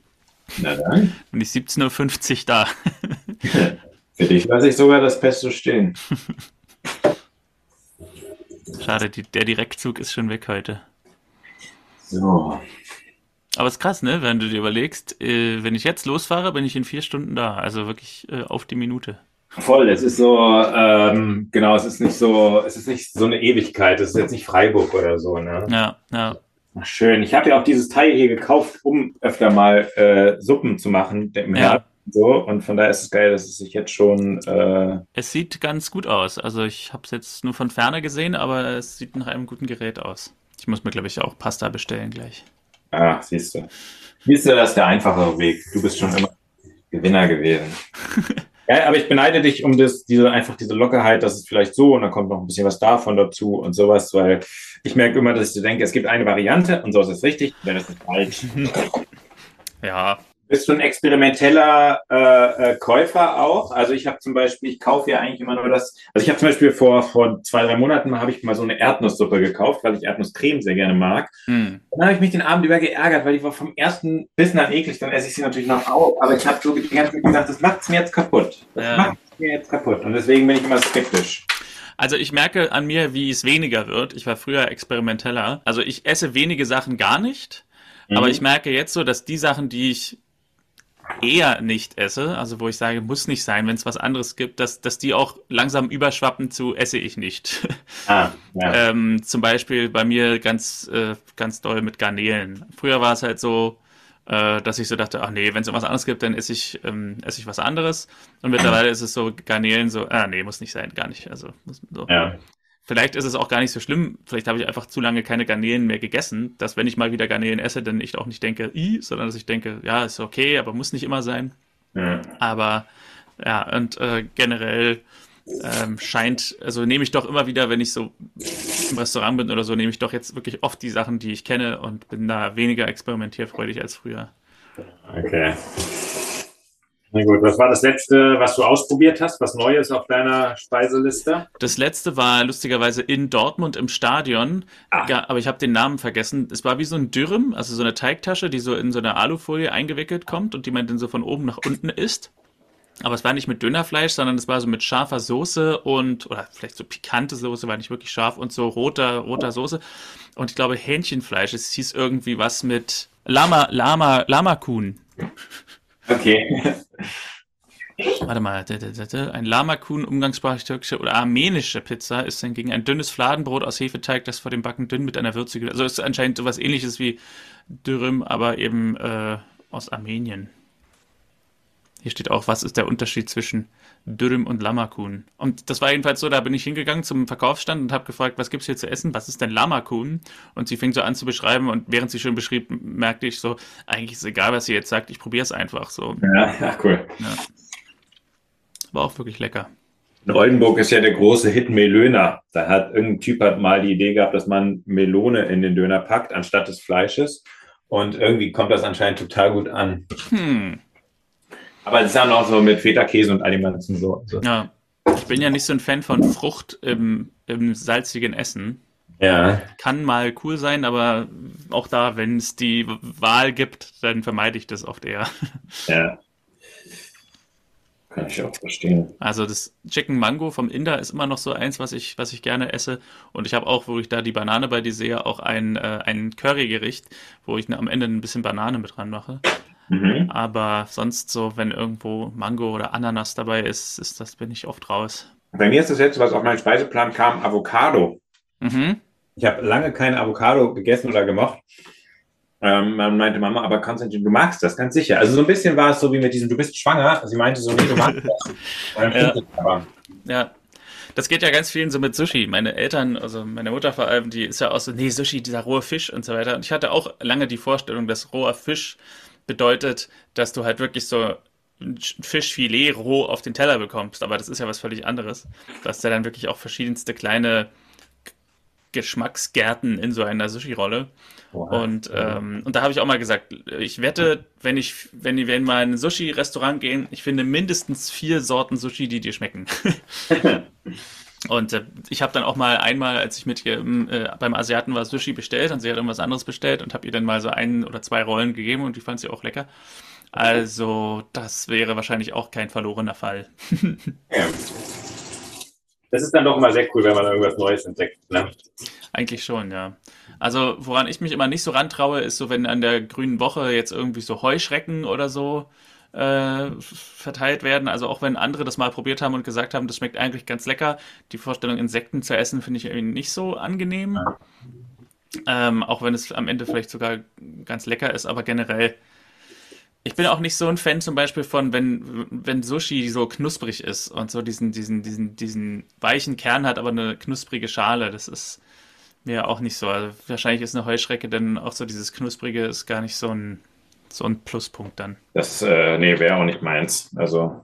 S2: Na dann. Bin ich 17.50 Uhr da. [laughs]
S1: Für dich lasse ich sogar das Pesto stehen. [laughs]
S2: Schade, die, der Direktzug ist schon weg heute.
S1: So.
S2: Aber es ist krass, ne? Wenn du dir überlegst, äh, wenn ich jetzt losfahre, bin ich in vier Stunden da. Also wirklich äh, auf die Minute.
S1: Voll, es ist so, ähm, genau, es ist nicht so, es ist nicht so eine Ewigkeit, es ist jetzt nicht Freiburg oder so, ne?
S2: Ja, ja.
S1: Ach, schön. Ich habe ja auch dieses Teil hier gekauft, um öfter mal äh, Suppen zu machen im ja. Herbst. So, und von daher ist es geil, dass es sich jetzt schon. Äh
S2: es sieht ganz gut aus. Also, ich habe es jetzt nur von ferne gesehen, aber es sieht nach einem guten Gerät aus. Ich muss mir, glaube ich, auch Pasta bestellen gleich.
S1: Ah, siehst du. Siehst du, das ist der einfachere Weg. Du bist schon immer Gewinner gewesen. [laughs] ja, aber ich beneide dich um das, diese, einfach diese Lockerheit, dass es vielleicht so und dann kommt noch ein bisschen was davon dazu und sowas, weil ich merke immer, dass ich denke, es gibt eine Variante und so ist es richtig, wenn es ist falsch. [laughs]
S2: ja,
S1: bist du ein experimenteller äh, äh, Käufer auch? Also ich habe zum Beispiel, ich kaufe ja eigentlich immer nur das, also ich habe zum Beispiel vor, vor zwei, drei Monaten habe ich mal so eine Erdnusssuppe gekauft, weil ich Erdnusscreme sehr gerne mag. Hm. Dann habe ich mich den Abend über geärgert, weil die war vom ersten Bissen an eklig, dann esse ich sie natürlich noch auf, aber ich habe so die ganze Zeit gesagt, das macht es mir jetzt kaputt. Das ja. macht es mir jetzt kaputt und deswegen bin ich immer skeptisch.
S2: Also ich merke an mir, wie es weniger wird. Ich war früher experimenteller. Also ich esse wenige Sachen gar nicht. Mhm. Aber ich merke jetzt so, dass die Sachen, die ich eher nicht esse, also wo ich sage, muss nicht sein, wenn es was anderes gibt, dass, dass die auch langsam überschwappen zu esse ich nicht. [laughs] Ah, ja. ähm, zum Beispiel bei mir ganz, äh, ganz doll mit Garnelen. Früher war es halt so, äh, dass ich so dachte, ach nee, wenn es was anderes gibt, dann esse ich, ähm, esse ich was anderes. Und mittlerweile ist es so, Garnelen so, ah nee, muss nicht sein, gar nicht. Also muss, so.
S1: Ja.
S2: Vielleicht ist es auch gar nicht so schlimm. Vielleicht habe ich einfach zu lange keine Garnelen mehr gegessen, dass wenn ich mal wieder Garnelen esse, dann ich auch nicht denke, i, sondern dass ich denke, ja, ist okay, aber muss nicht immer sein. Ja. Aber ja, und äh, generell ähm, scheint, also nehme ich doch immer wieder, wenn ich so im Restaurant bin oder so, nehme ich doch jetzt wirklich oft die Sachen, die ich kenne und bin da weniger experimentierfreudig als früher.
S1: Okay. Na gut, was war das letzte, was du ausprobiert hast? Was Neues auf deiner Speiseliste?
S2: Das letzte war lustigerweise in Dortmund im Stadion. Ah. Ja, aber ich habe den Namen vergessen. Es war wie so ein Dürrem, also so eine Teigtasche, die so in so eine Alufolie eingewickelt kommt und die man dann so von oben nach unten isst. Aber es war nicht mit Dönerfleisch, sondern es war so mit scharfer Soße und, oder vielleicht so pikante Soße, war nicht wirklich scharf und so roter, roter Soße. Und ich glaube Hähnchenfleisch. Es hieß irgendwie was mit Lama, Lama, Lama-Kuhn.
S1: Okay.
S2: Warte mal, ein Lamakuhn, umgangssprachlich türkische oder armenische Pizza ist hingegen ein dünnes Fladenbrot aus Hefeteig, das vor dem Backen dünn mit einer Würze, also ist anscheinend sowas ähnliches wie Dürüm, aber eben äh, aus Armenien. Hier steht auch, was ist der Unterschied zwischen Dürüm und Lamakun. Und das war jedenfalls so, da bin ich hingegangen zum Verkaufsstand und habe gefragt, was gibt's hier zu essen? Was ist denn Lamakun? Und sie fing so an zu beschreiben und während sie schon beschrieb, merkte ich so, eigentlich ist egal, was sie jetzt sagt, ich probiere es einfach so.
S1: Ja, ja cool. Ja.
S2: War auch wirklich lecker.
S1: In Oldenburg ist ja der große Hit Melöner. Da hat irgendein Typ hat mal die Idee gehabt, dass man Melone in den Döner packt, anstatt des Fleisches. Und irgendwie kommt das anscheinend total gut an. Hm. Aber es ist ja noch so mit Feta-Käse und all dem ganzen so.
S2: Also. Ja. Ich bin ja nicht so ein Fan von Frucht im, im salzigen Essen.
S1: Ja.
S2: Kann mal cool sein, aber auch da, wenn es die Wahl gibt, dann vermeide ich das oft eher.
S1: Ja. Kann ich auch verstehen.
S2: Also das Chicken Mango vom Inder ist immer noch so eins, was ich, was ich gerne esse. Und ich habe auch, wo ich da die Banane bei dir sehe, auch ein, äh, ein Currygericht, wo ich am Ende ein bisschen Banane mit dran mache. Mhm. Aber sonst so, wenn irgendwo Mango oder Ananas dabei ist, ist das bin ich oft raus.
S1: Bei mir ist das jetzt, was auf meinen Speiseplan kam, Avocado. Mhm. Ich habe lange keine Avocado gegessen oder gemocht. Ähm, man meinte Mama, aber Konstantin, du magst das, ganz sicher. Also so ein bisschen war es so wie mit diesem, du bist schwanger. Sie meinte so, nee, du magst das. [laughs]
S2: ja. aber. ja. Das geht ja ganz vielen so mit Sushi. Meine Eltern, also meine Mutter vor allem, die ist ja auch so, nee, Sushi, dieser rohe Fisch und so weiter. Und ich hatte auch lange die Vorstellung, dass roher Fisch bedeutet, dass du halt wirklich so ein Fischfilet roh auf den Teller bekommst. Aber das ist ja was völlig anderes. Du hast ja dann wirklich auch verschiedenste kleine Geschmacksgärten in so einer Sushi-Rolle. Und, ähm, und da habe ich auch mal gesagt, ich wette, wenn ich, wenn wir in mal in ein Sushi-Restaurant gehen, ich finde mindestens vier Sorten Sushi, die dir schmecken. [laughs] und äh, ich habe dann auch mal einmal, als ich mit ihr äh, beim Asiaten war, Sushi bestellt und sie hat irgendwas anderes bestellt und habe ihr dann mal so ein oder zwei Rollen gegeben und die fand sie auch lecker. Also, das wäre wahrscheinlich auch kein verlorener Fall.
S1: ja. [laughs] Das ist dann doch immer sehr cool, wenn man irgendwas Neues entdeckt. Ne?
S2: Eigentlich schon, ja. Also, woran ich mich immer nicht so rantraue, ist so, wenn an der grünen Woche jetzt irgendwie so Heuschrecken oder so äh, verteilt werden. Also auch wenn andere das mal probiert haben und gesagt haben, das schmeckt eigentlich ganz lecker, die Vorstellung, Insekten zu essen, finde ich irgendwie nicht so angenehm. Ähm, auch wenn es am Ende vielleicht sogar ganz lecker ist, aber generell ich bin auch nicht so ein Fan zum Beispiel von, wenn, wenn Sushi so knusprig ist und so diesen, diesen, diesen, diesen weichen Kern hat, aber eine knusprige Schale. Das ist mir auch nicht so. Also wahrscheinlich ist eine Heuschrecke dann auch so dieses knusprige ist gar nicht so ein, so ein Pluspunkt dann.
S1: Das, äh, nee, wäre auch nicht meins. Also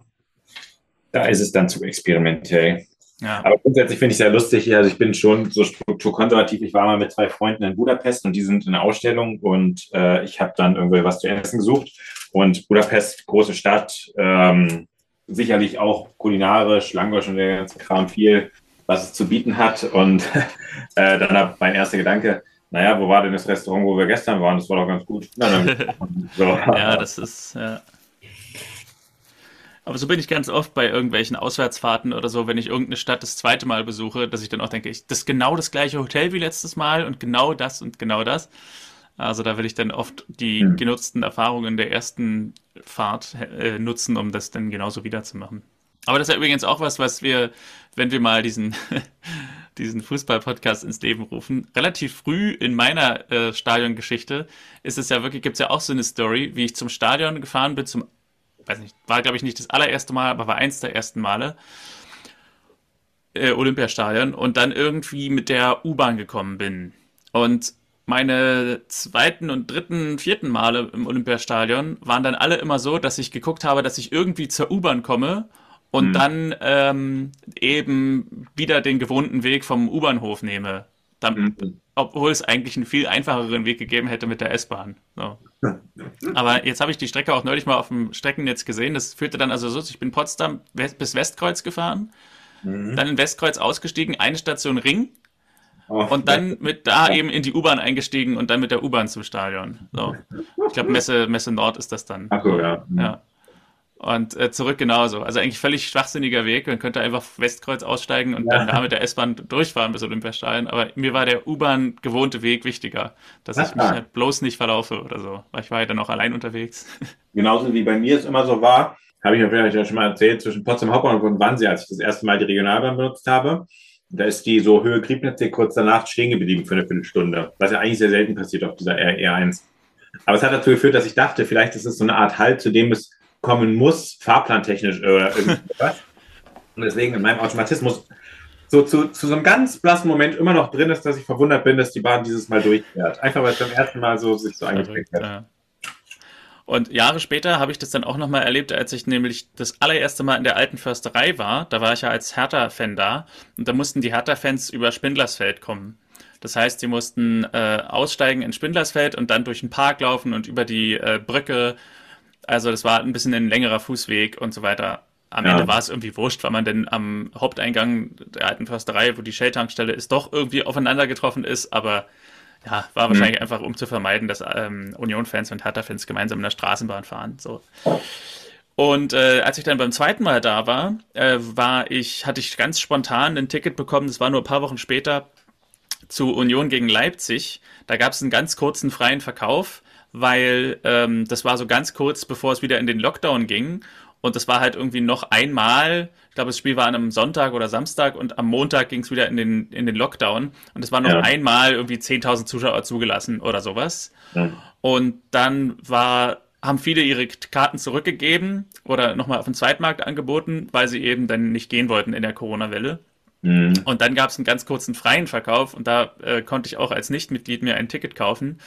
S1: da ist es dann zu experimentell. Ja. Aber grundsätzlich finde ich es sehr lustig. Also ich bin schon so strukturkonservativ. Ich war mal mit zwei Freunden in Budapest und die sind in einer Ausstellung und äh, ich habe dann irgendwie was zu essen gesucht und Budapest, große Stadt, ähm, sicherlich auch kulinarisch, Langosch und der ganze Kram viel, was es zu bieten hat. Und [laughs] äh, dann habe mein erster Gedanke, naja, wo war denn das Restaurant, wo wir gestern waren? Das war doch ganz gut.
S2: Na, [laughs] so. ja, das ist, ja. Aber so bin ich ganz oft bei irgendwelchen Auswärtsfahrten oder so, wenn ich irgendeine Stadt das zweite Mal besuche, dass ich dann auch denke, ich, das ist genau das gleiche Hotel wie letztes Mal und genau das und genau das. Also da will ich dann oft die mhm. genutzten Erfahrungen der ersten Fahrt äh, nutzen, um das dann genauso wiederzumachen. Aber das ist ja übrigens auch was, was wir, wenn wir mal diesen, [laughs] diesen Fußball-Podcast ins Leben rufen, relativ früh in meiner äh, Stadiongeschichte ist es ja wirklich, gibt es ja auch so eine Story, wie ich zum Stadion gefahren bin, zum, weiß nicht, war glaube ich nicht das allererste Mal, aber war eins der ersten Male. Äh, Olympiastadion und dann irgendwie mit der U-Bahn gekommen bin. Und meine zweiten und dritten, vierten Male im Olympiastadion waren dann alle immer so, dass ich geguckt habe, dass ich irgendwie zur U-Bahn komme und mhm. dann ähm, eben wieder den gewohnten Weg vom U-Bahnhof nehme. Dann, mhm. Obwohl es eigentlich einen viel einfacheren Weg gegeben hätte mit der S-Bahn. So. Aber jetzt habe ich die Strecke auch neulich mal auf dem Streckennetz gesehen. Das führte dann also so, ich bin Potsdam bis Westkreuz gefahren, mhm. dann in Westkreuz ausgestiegen, eine Station Ring, und dann mit da eben in die U-Bahn eingestiegen und dann mit der U-Bahn zum Stadion. So. Ich glaube, Messe, Messe Nord ist das dann.
S1: Ach so, ja.
S2: ja. Und äh, zurück genauso. Also eigentlich völlig schwachsinniger Weg. Man könnte einfach Westkreuz aussteigen und ja. dann da mit der S-Bahn durchfahren bis Olympiastadion. Aber mir war der U-Bahn gewohnte Weg wichtiger, dass ich mich halt bloß nicht verlaufe oder so. Weil ich war ja dann auch allein unterwegs. [laughs]
S1: Genauso wie bei mir es immer so war, habe ich mir vielleicht ja schon mal erzählt, zwischen Potsdam Hauptbahnhof und Wannsee, als ich das erste Mal die Regionalbahn benutzt habe da ist die so Höhe Griebnitz kurz danach stehen geblieben für eine Viertelstunde, was ja eigentlich sehr selten passiert auf dieser R1. Aber es hat dazu geführt, dass ich dachte, vielleicht ist es so eine Art Halt, zu dem es kommen muss, fahrplantechnisch oder irgendwas. [laughs] Und deswegen in meinem Automatismus so zu, zu so einem ganz blassen Moment immer noch drin ist, dass ich verwundert bin, dass die Bahn dieses Mal durchfährt. Einfach weil es beim ersten Mal so sich so eingeprägt hat. Ja.
S2: Und Jahre später habe ich das dann auch nochmal erlebt, als ich nämlich das allererste Mal in der alten Försterei war. Da war ich ja als Hertha-Fan da. Und da mussten die Hertha-Fans über Spindlersfeld kommen. Das heißt, sie mussten äh, aussteigen in Spindlersfeld und dann durch den Park laufen und über die äh, Brücke. Also das war ein bisschen ein längerer Fußweg und so weiter. Am ja. Ende war es irgendwie wurscht, weil man denn am Haupteingang der alten Försterei, wo die Shell-Tankstelle ist, doch irgendwie aufeinander getroffen ist. Aber ja, war wahrscheinlich mhm. einfach, um zu vermeiden, dass ähm, Union-Fans und Hertha-Fans gemeinsam in der Straßenbahn fahren. So. Und äh, als ich dann beim zweiten Mal da war, äh, war ich, hatte ich ganz spontan ein Ticket bekommen, das war nur ein paar Wochen später, zu Union gegen Leipzig. Da gab es einen ganz kurzen freien Verkauf, weil ähm, das war so ganz kurz, bevor es wieder in den Lockdown ging. Und das war halt irgendwie noch einmal, ich glaube, das Spiel war an einem Sonntag oder Samstag und am Montag ging es wieder in den, in den Lockdown. Und es war noch ja. einmal irgendwie 10.000 Zuschauer zugelassen oder sowas. Ja. Und dann war, haben viele ihre Karten zurückgegeben oder nochmal auf den Zweitmarkt angeboten, weil sie eben dann nicht gehen wollten in der Corona-Welle. Mhm. Und dann gab es einen ganz kurzen freien Verkauf und da äh, konnte ich auch als Nichtmitglied mir ein Ticket kaufen.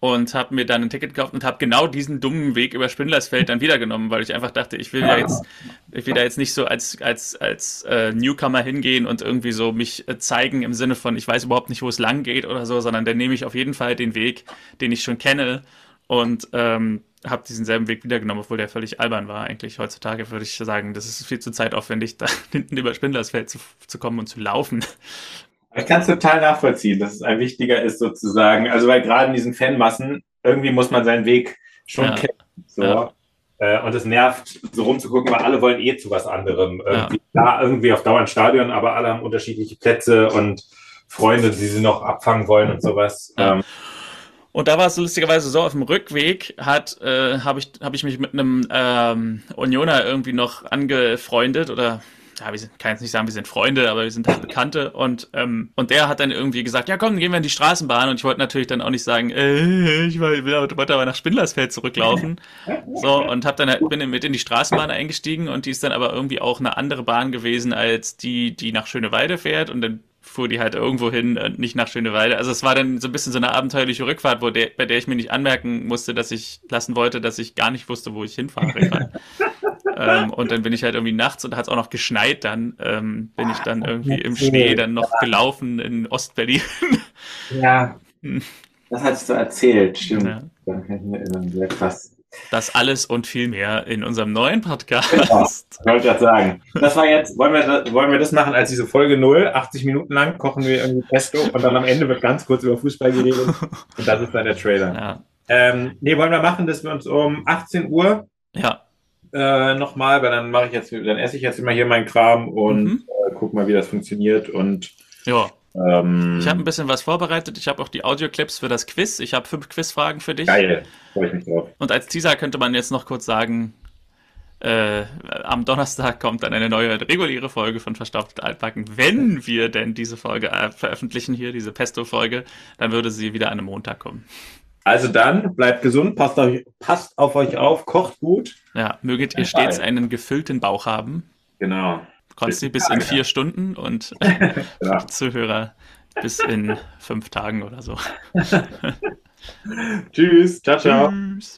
S2: Und habe mir dann ein Ticket gekauft und habe genau diesen dummen Weg über Spindlersfeld dann wieder genommen, weil ich einfach dachte, ich will ja jetzt, ich will da jetzt nicht so als als als äh, Newcomer hingehen und irgendwie so mich äh, zeigen im Sinne von, ich weiß überhaupt nicht, wo es lang geht oder so, sondern dann nehme ich auf jeden Fall den Weg, den ich schon kenne und ähm, habe diesen selben Weg wieder genommen, obwohl der völlig albern war. Eigentlich heutzutage würde ich sagen, das ist viel zu zeitaufwendig, [laughs] da hinten über Spindlersfeld zu, zu kommen und zu laufen.
S1: Ich kann es total nachvollziehen, dass es ein wichtiger ist sozusagen. Also weil gerade in diesen Fanmassen irgendwie muss man seinen Weg schon ja. kennen. So. Ja. Äh, und es nervt, so rumzugucken, weil alle wollen eh zu was anderem. Irgendwie, ja. Klar, irgendwie auf Dauer ein Stadion, aber alle haben unterschiedliche Plätze und Freunde, die sie noch abfangen wollen und sowas. Ähm,
S2: und da war es lustigerweise so, auf dem Rückweg hat, äh, habe ich, hab ich mich mit einem ähm, Unioner irgendwie noch angefreundet oder ja, wir sind, kann jetzt nicht sagen, wir sind Freunde, aber wir sind halt Bekannte und, ähm, und der hat dann irgendwie gesagt, ja komm, gehen wir in die Straßenbahn und ich wollte natürlich dann auch nicht sagen, äh, ich will, wollte aber nach Spindlersfeld zurücklaufen. [laughs] So, und hab dann halt, bin mit in die Straßenbahn eingestiegen und die ist dann aber irgendwie auch eine andere Bahn gewesen als die, die nach Schöneweide fährt und dann fuhr die halt irgendwo hin und nicht nach Schöneweide. Also es war dann so ein bisschen so eine abenteuerliche Rückfahrt, wo der, bei der ich mir nicht anmerken musste, dass ich lassen wollte, dass ich gar nicht wusste, wo ich hinfahre. [laughs] ähm, und dann bin ich halt irgendwie nachts und hat es auch noch geschneit dann, ähm, bin ich dann irgendwie im Schnee dann noch gelaufen in Ostberlin.
S1: ja, [laughs] das hattest du erzählt, stimmt. Ja. Dann kann ich mir erinnern, sehr krass.
S2: Das alles und viel mehr in unserem neuen Podcast.
S1: Genau, wollte gerade sagen. Das war jetzt, wollen wir, wollen wir das machen als diese Folge 0? 80 Minuten lang kochen wir irgendwie Pesto und dann am Ende wird ganz kurz über Fußball geredet [laughs] und das ist dann der Trailer. Ja. Ähm, nee, wollen wir machen, dass wir uns um 18 Uhr
S2: ja.
S1: Äh, nochmal, weil dann mache ich jetzt, dann esse ich jetzt immer hier meinen Kram und mhm. äh, guck mal, wie das funktioniert und
S2: ja. Ähm, ich habe ein bisschen was vorbereitet. Ich habe auch die Audioclips für das Quiz. Ich habe fünf Quizfragen für dich.
S1: Geil, freue ich mich drauf.
S2: Und als Teaser könnte man jetzt noch kurz sagen, äh, am Donnerstag kommt dann eine neue reguläre Folge von Verstaubt Altbacken. Wenn wir denn diese Folge äh, veröffentlichen hier, diese Pesto-Folge, dann würde sie wieder an einem Montag kommen.
S1: Also dann, bleibt gesund, passt, auf, passt auf euch auf, kocht gut.
S2: Ja, möget ihr stets einen gefüllten Bauch haben.
S1: Genau.
S2: Konsti bis in vier Stunden und [laughs] ja. Zuhörer bis in fünf Tagen oder so. [laughs]
S1: Tschüss, ciao, ciao. Tschüss.